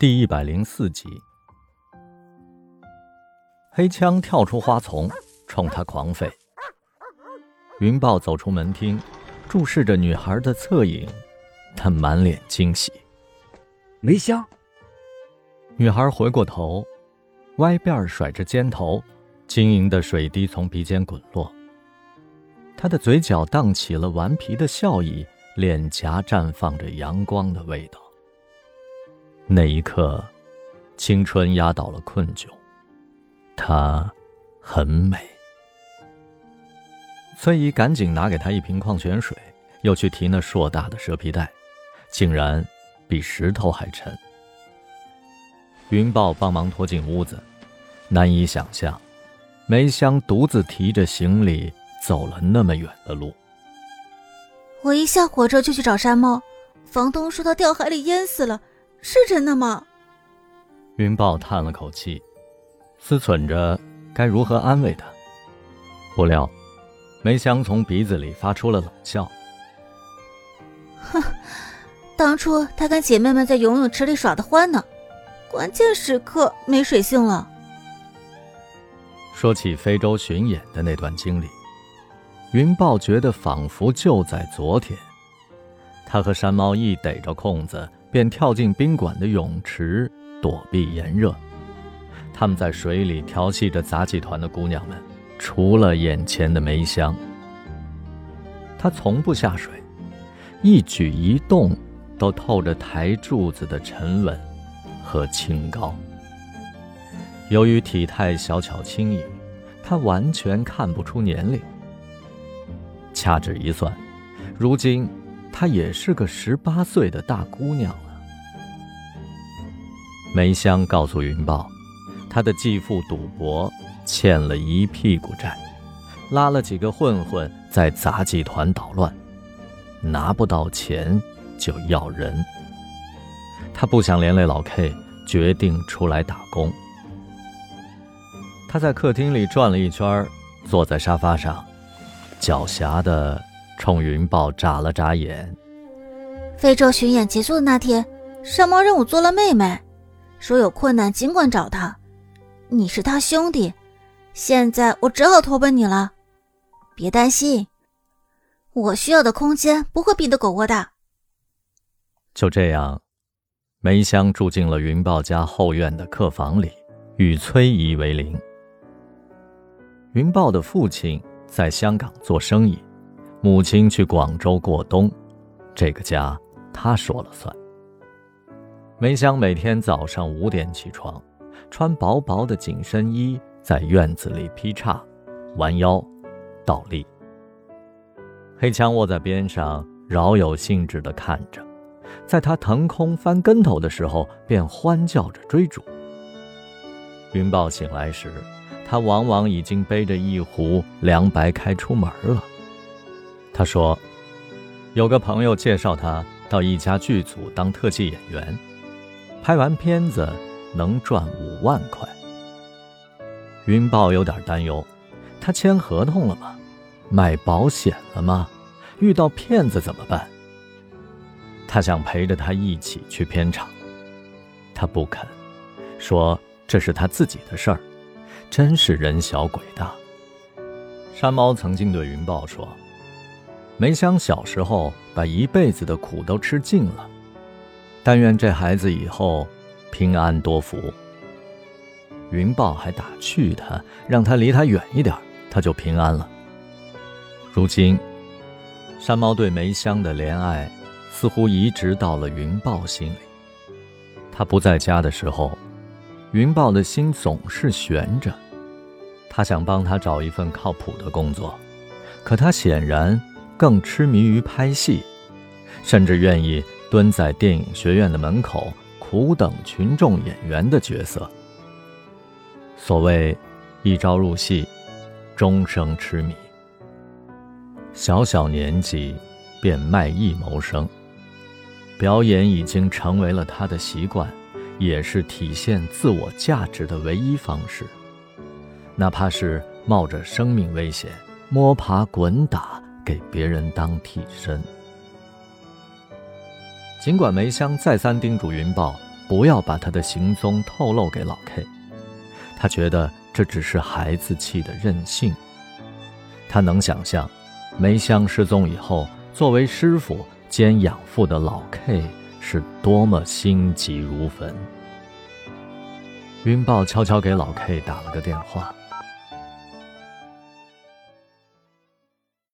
第一百零四集，黑枪跳出花丛，冲他狂吠。云豹走出门厅，注视着女孩的侧影，他满脸惊喜。梅香。女孩回过头，歪辫甩着肩头，晶莹的水滴从鼻尖滚落。她的嘴角荡起了顽皮的笑意，脸颊绽放着阳光的味道。那一刻，青春压倒了困窘。她很美。崔姨赶紧拿给她一瓶矿泉水，又去提那硕大的蛇皮袋，竟然比石头还沉。云豹帮忙拖进屋子，难以想象，梅香独自提着行李走了那么远的路。我一下火车就去找山猫，房东说他掉海里淹死了。是真的吗？云豹叹了口气，思忖着该如何安慰他。不料，梅香从鼻子里发出了冷笑：“哼，当初他跟姐妹们在游泳池里耍的欢呢，关键时刻没水性了。”说起非洲巡演的那段经历，云豹觉得仿佛就在昨天。他和山猫一逮着空子。便跳进宾馆的泳池躲避炎热。他们在水里调戏着杂技团的姑娘们，除了眼前的梅香。他从不下水，一举一动都透着台柱子的沉稳和清高。由于体态小巧轻盈，他完全看不出年龄。掐指一算，如今。她也是个十八岁的大姑娘了。梅香告诉云豹，她的继父赌博欠了一屁股债，拉了几个混混在杂技团捣乱，拿不到钱就要人。他不想连累老 K，决定出来打工。他在客厅里转了一圈，坐在沙发上，狡黠的。冲云豹眨了眨眼。非洲巡演结束的那天，山猫让我做了妹妹，说有困难尽管找他。你是他兄弟，现在我只好投奔你了。别担心，我需要的空间不会比你的狗窝大。就这样，梅香住进了云豹家后院的客房里，与崔姨为邻。云豹的父亲在香港做生意。母亲去广州过冬，这个家他说了算。梅香每天早上五点起床，穿薄薄的紧身衣，在院子里劈叉、弯腰、倒立。黑枪卧在边上，饶有兴致地看着，在他腾空翻跟头的时候，便欢叫着追逐。云豹醒来时，他往往已经背着一壶凉白开出门了。他说：“有个朋友介绍他到一家剧组当特技演员，拍完片子能赚五万块。”云豹有点担忧：“他签合同了吗？买保险了吗？遇到骗子怎么办？”他想陪着他一起去片场，他不肯，说这是他自己的事儿，真是人小鬼大。山猫曾经对云豹说。梅香小时候把一辈子的苦都吃尽了，但愿这孩子以后平安多福。云豹还打趣他，让他离他远一点，他就平安了。如今，山猫对梅香的怜爱似乎移植到了云豹心里。他不在家的时候，云豹的心总是悬着，他想帮他找一份靠谱的工作，可他显然。更痴迷于拍戏，甚至愿意蹲在电影学院的门口苦等群众演员的角色。所谓一朝入戏，终生痴迷。小小年纪便卖艺谋生，表演已经成为了他的习惯，也是体现自我价值的唯一方式。哪怕是冒着生命危险摸爬滚打。给别人当替身。尽管梅香再三叮嘱云豹不要把他的行踪透露给老 K。他觉得这只是孩子气的任性。他能想象，梅香失踪以后，作为师傅兼养父的老 K 是多么心急如焚。云豹悄悄给老 K 打了个电话。